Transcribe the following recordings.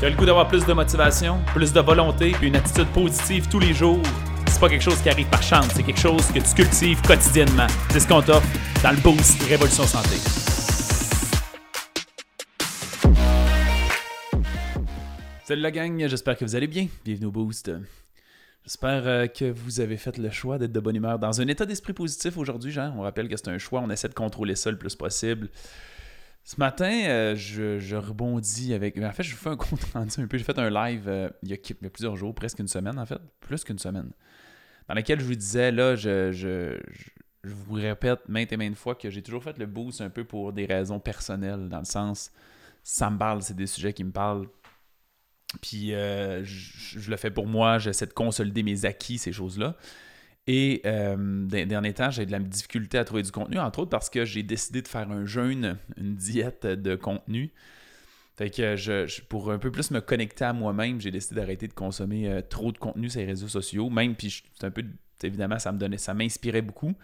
Tu as le goût d'avoir plus de motivation, plus de volonté, puis une attitude positive tous les jours? C'est pas quelque chose qui arrive par chance, c'est quelque chose que tu cultives quotidiennement. C'est ce qu'on t'offre dans le Boost Révolution Santé. Salut la gang, j'espère que vous allez bien. Bienvenue au Boost. J'espère euh, que vous avez fait le choix d'être de bonne humeur. Dans un état d'esprit positif aujourd'hui, Jean, on rappelle que c'est un choix, on essaie de contrôler ça le plus possible. Ce matin, euh, je, rebondis avec. En fait, je vous fais un compte rendu un peu. J'ai fait un live euh, il, y a, plusieurs jours, presque une semaine en fait, plus qu'une semaine, dans lequel je vous disais, là, je, je, vous répète maintes et maintes fois que j'ai toujours fait le boost un peu pour des raisons personnelles, dans le sens, ça me parle, c'est des sujets qui me parlent. Puis euh, je, le fais pour moi, j'essaie de consolider mes acquis, ces choses-là. Et euh, dernier temps, j'ai de la difficulté à trouver du contenu, entre autres parce que j'ai décidé de faire un jeûne, une diète de contenu. Fait que pour un peu plus me connecter à moi-même, j'ai décidé d'arrêter de consommer euh, trop de contenu sur les réseaux sociaux. Même, puis c'est un peu, évidemment, ça me donnait, ça m'inspirait beaucoup.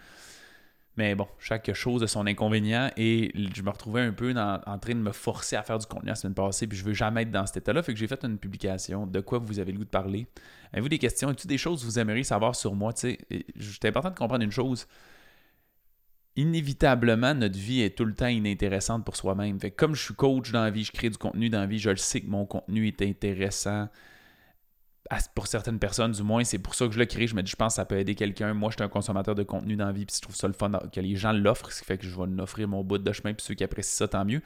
Mais bon, chaque chose a son inconvénient et je me retrouvais un peu en train de me forcer à faire du contenu la semaine passée, puis je veux jamais être dans cet état-là. Fait que j'ai fait une publication de quoi vous avez le goût de parler? Avez-vous des questions? Avez-vous des choses que vous aimeriez savoir sur moi? C'est important de comprendre une chose. Inévitablement, notre vie est tout le temps inintéressante pour soi-même. comme je suis coach dans la vie, je crée du contenu dans la vie, je le sais que mon contenu est intéressant pour certaines personnes, du moins, c'est pour ça que je le crée. Je me dis, je pense que ça peut aider quelqu'un. Moi, je suis un consommateur de contenu dans la vie, puis je trouve ça le fun que les gens l'offrent, ce qui fait que je vais l'offrir mon bout de chemin, puis ceux qui apprécient ça, tant mieux.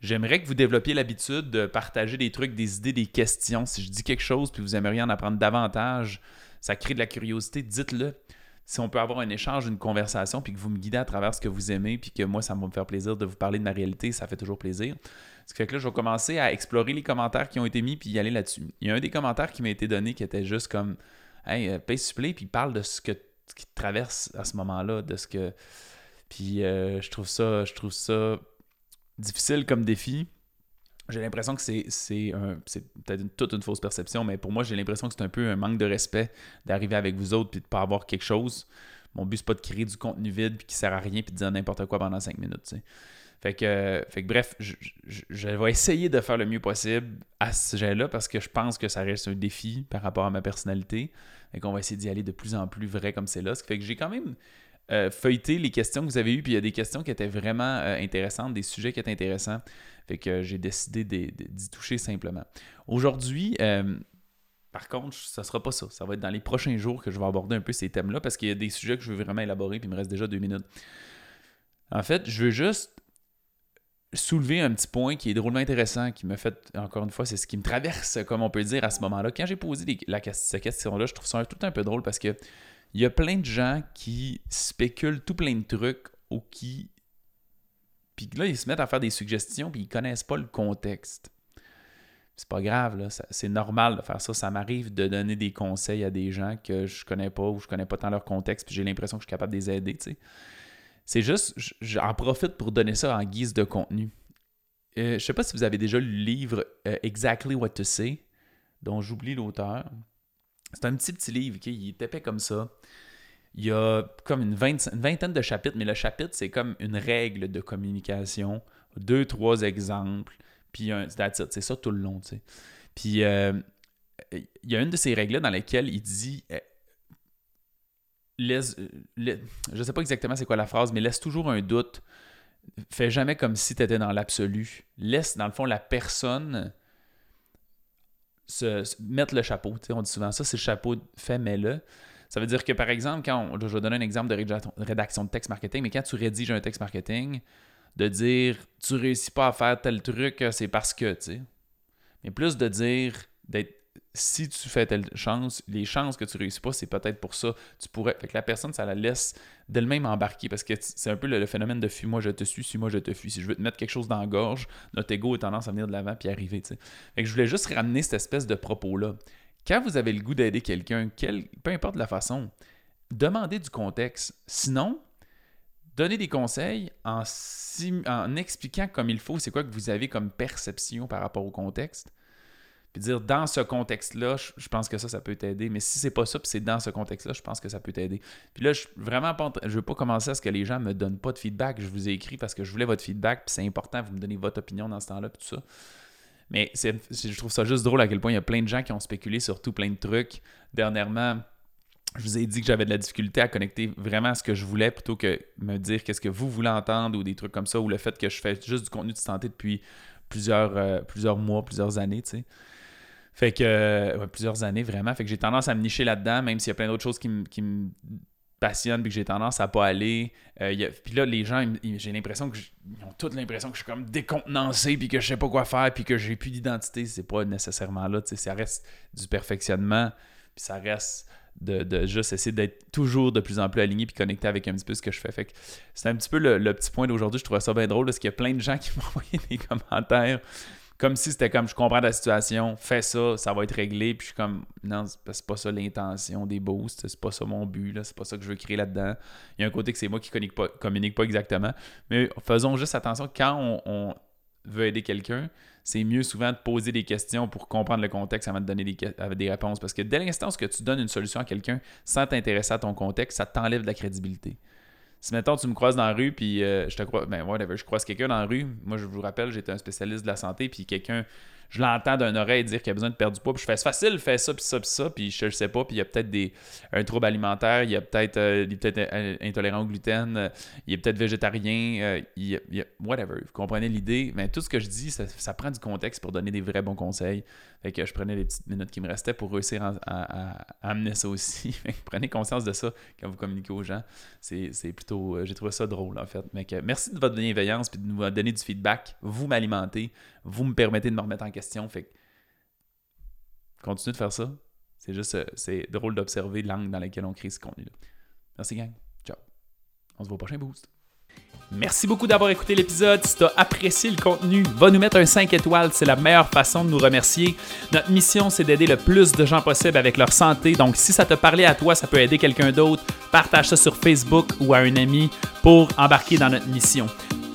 J'aimerais que vous développiez l'habitude de partager des trucs, des idées, des questions. Si je dis quelque chose, puis vous aimeriez en apprendre davantage, ça crée de la curiosité, dites-le. Si on peut avoir un échange, une conversation, puis que vous me guidez à travers ce que vous aimez, puis que moi, ça va me faire plaisir de vous parler de ma réalité, ça fait toujours plaisir. Ce qui fait que là, je vais commencer à explorer les commentaires qui ont été mis puis y aller là-dessus. Il y a un des commentaires qui m'a été donné qui était juste comme Hey, euh, paye supplé, puis parle de ce que qui te traverse à ce moment-là, de ce que. Puis euh, je trouve ça, je trouve ça difficile comme défi. J'ai l'impression que c'est, c'est, peut-être toute une fausse perception, mais pour moi, j'ai l'impression que c'est un peu un manque de respect d'arriver avec vous autres puis de pas avoir quelque chose. Mon but, c'est pas de créer du contenu vide puis qui sert à rien puis de dire n'importe quoi pendant cinq minutes. Fait que, fait que bref, je, vais essayer de faire le mieux possible à ce sujet-là parce que je pense que ça reste un défi par rapport à ma personnalité et qu'on va essayer d'y aller de plus en plus vrai comme c'est là. Ce qui fait que j'ai quand même euh, feuilleté les questions que vous avez eues, puis il y a des questions qui étaient vraiment euh, intéressantes, des sujets qui étaient intéressants. Fait que j'ai décidé d'y toucher simplement. Aujourd'hui, euh, par contre, ça sera pas ça. Ça va être dans les prochains jours que je vais aborder un peu ces thèmes-là parce qu'il y a des sujets que je veux vraiment élaborer, puis il me reste déjà deux minutes. En fait, je veux juste soulever un petit point qui est drôlement intéressant, qui me fait, encore une fois, c'est ce qui me traverse, comme on peut dire, à ce moment-là. Quand j'ai posé la, cette question-là, je trouve ça tout un peu drôle parce que il y a plein de gens qui spéculent tout plein de trucs ou qui. Puis là, ils se mettent à faire des suggestions puis ils connaissent pas le contexte. C'est pas grave, là. C'est normal de faire ça. Ça m'arrive de donner des conseils à des gens que je connais pas ou je connais pas tant leur contexte, puis j'ai l'impression que je suis capable de les aider, tu sais. C'est juste, j'en profite pour donner ça en guise de contenu. Euh, je sais pas si vous avez déjà lu le livre euh, Exactly What to Say, dont j'oublie l'auteur. C'est un petit petit livre, qui il est épais comme ça. Il y a comme une, vingtaine de chapitres, mais le chapitre, c'est comme une règle de communication, deux, trois exemples, puis c'est ça tout le long, tu sais. Puis euh, il y a une de ces règles-là dans laquelle il dit laisse, euh, je sais pas exactement c'est quoi la phrase, mais laisse toujours un doute. Fais jamais comme si tu étais dans l'absolu. Laisse, dans le fond, la personne se, mettre le chapeau. on dit souvent ça, c'est le chapeau fait, mets-le. Ça veut dire que, par exemple, quand je vais donner un exemple de rédaction de texte marketing, mais quand tu rédiges un texte marketing, de dire tu réussis pas à faire tel truc, c'est parce que, tu sais. Mais plus de dire d'être si tu fais telle chance, les chances que tu réussis pas, c'est peut-être pour ça. Tu pourrais. Que la personne, ça la laisse d'elle-même embarquer parce que c'est un peu le, phénomène de fuis-moi, je te suis, suis-moi, je te fuis. Si je veux te mettre quelque chose dans la gorge, notre ego a tendance à venir de l'avant puis arriver. Fait que je voulais juste ramener cette espèce de propos-là. Quand vous avez le goût d'aider quelqu'un, peu importe la façon, demandez du contexte. Sinon, donnez des conseils en expliquant comme il faut c'est quoi que vous avez comme perception par rapport au contexte puis dire dans ce contexte-là, je, pense que ça, ça peut t'aider. Mais si c'est pas ça, puis c'est dans ce contexte-là, je pense que ça peut t'aider. Puis là, je vraiment pas, je veux pas commencer à ce que les gens me donnent pas de feedback. Je vous ai écrit parce que je voulais votre feedback, puis c'est important, vous me donnez votre opinion dans ce temps-là, puis tout ça. Mais je trouve ça juste drôle à quel point il y a plein de gens qui ont spéculé sur tout plein de trucs. Dernièrement, je vous ai dit que j'avais de la difficulté à connecter vraiment à ce que je voulais plutôt que me dire qu'est-ce que vous voulez entendre ou des trucs comme ça, ou le fait que je fais juste du contenu de santé depuis plusieurs, euh, plusieurs mois, plusieurs années, tu sais. Fait que, plusieurs années vraiment. Fait que j'ai tendance à me nicher là-dedans, même s'il y a plein d'autres choses qui me passionnent puis que j'ai tendance à pas aller. Euh, puis là, les gens, j'ai l'impression qu'ils ont toute l'impression que je suis comme décontenancé puis que je sais pas quoi faire puis que j'ai plus d'identité. C'est pas nécessairement là. Ça reste du perfectionnement puis ça reste de, juste essayer d'être toujours de plus en plus aligné puis connecté avec un petit peu ce que je fais. Fait que c'est un petit peu le, petit point d'aujourd'hui. Je trouvais ça bien drôle parce qu'il y a plein de gens qui m'ont envoyé des commentaires comme si c'était comme je comprends la situation, fais ça, ça va être réglé. Puis je suis comme non, c'est pas ça l'intention des boosts, c'est pas ça mon but, là, c'est pas ça que je veux créer là-dedans. Il y a un côté que c'est moi qui communique pas, communique pas exactement. Mais faisons juste attention quand on, veut aider quelqu'un, c'est mieux souvent de poser des questions pour comprendre le contexte avant de donner des, des réponses. Parce que dès l'instant où tu donnes une solution à quelqu'un sans t'intéresser à ton contexte, ça t'enlève de la crédibilité. Si maintenant tu me croises dans la rue, puis euh, je te crois, ben whatever, je croise quelqu'un dans la rue, moi je vous rappelle, j'étais un spécialiste de la santé, puis quelqu'un je l'entends d'un oreille dire qu'il a besoin de perdre du poids, puis je fais c'est facile, fais ça, puis ça, puis ça, puis je ne sais pas, puis il y a peut-être des un trouble alimentaire, il y a peut-être euh, peut euh, intolérant au gluten, euh, il est peut-être végétarien, il, y a, whatever. Vous comprenez l'idée? Mais tout ce que je dis, ça, prend du contexte pour donner des vrais bons conseils. Fait que je prenais les petites minutes qui me restaient pour réussir à, amener ça aussi. prenez conscience de ça quand vous communiquez aux gens. C'est plutôt. J'ai trouvé ça drôle en fait. Mais merci de votre bienveillance et de nous donner du feedback. Vous m'alimentez vous me permettez de me remettre en question. Fait continuez de faire ça. C'est juste, euh, c'est drôle d'observer l'angle dans lequel on crée ce contenu-là. Merci, gang. Ciao. On se voit au prochain boost. Merci beaucoup d'avoir écouté l'épisode. Si tu as apprécié le contenu, va nous mettre un 5 étoiles. C'est la meilleure façon de nous remercier. Notre mission, c'est d'aider le plus de gens possible avec leur santé. Donc, si ça te parlait à toi, ça peut aider quelqu'un d'autre. Partage ça sur Facebook ou à un ami pour embarquer dans notre mission.